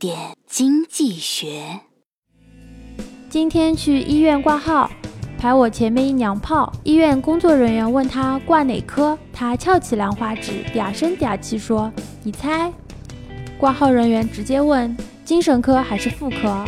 点经济学。今天去医院挂号排我前面一娘炮医院工作人员问他挂哪科他翘起兰花指嗲声嗲气说你猜？挂号人员直接问精神科还是妇科？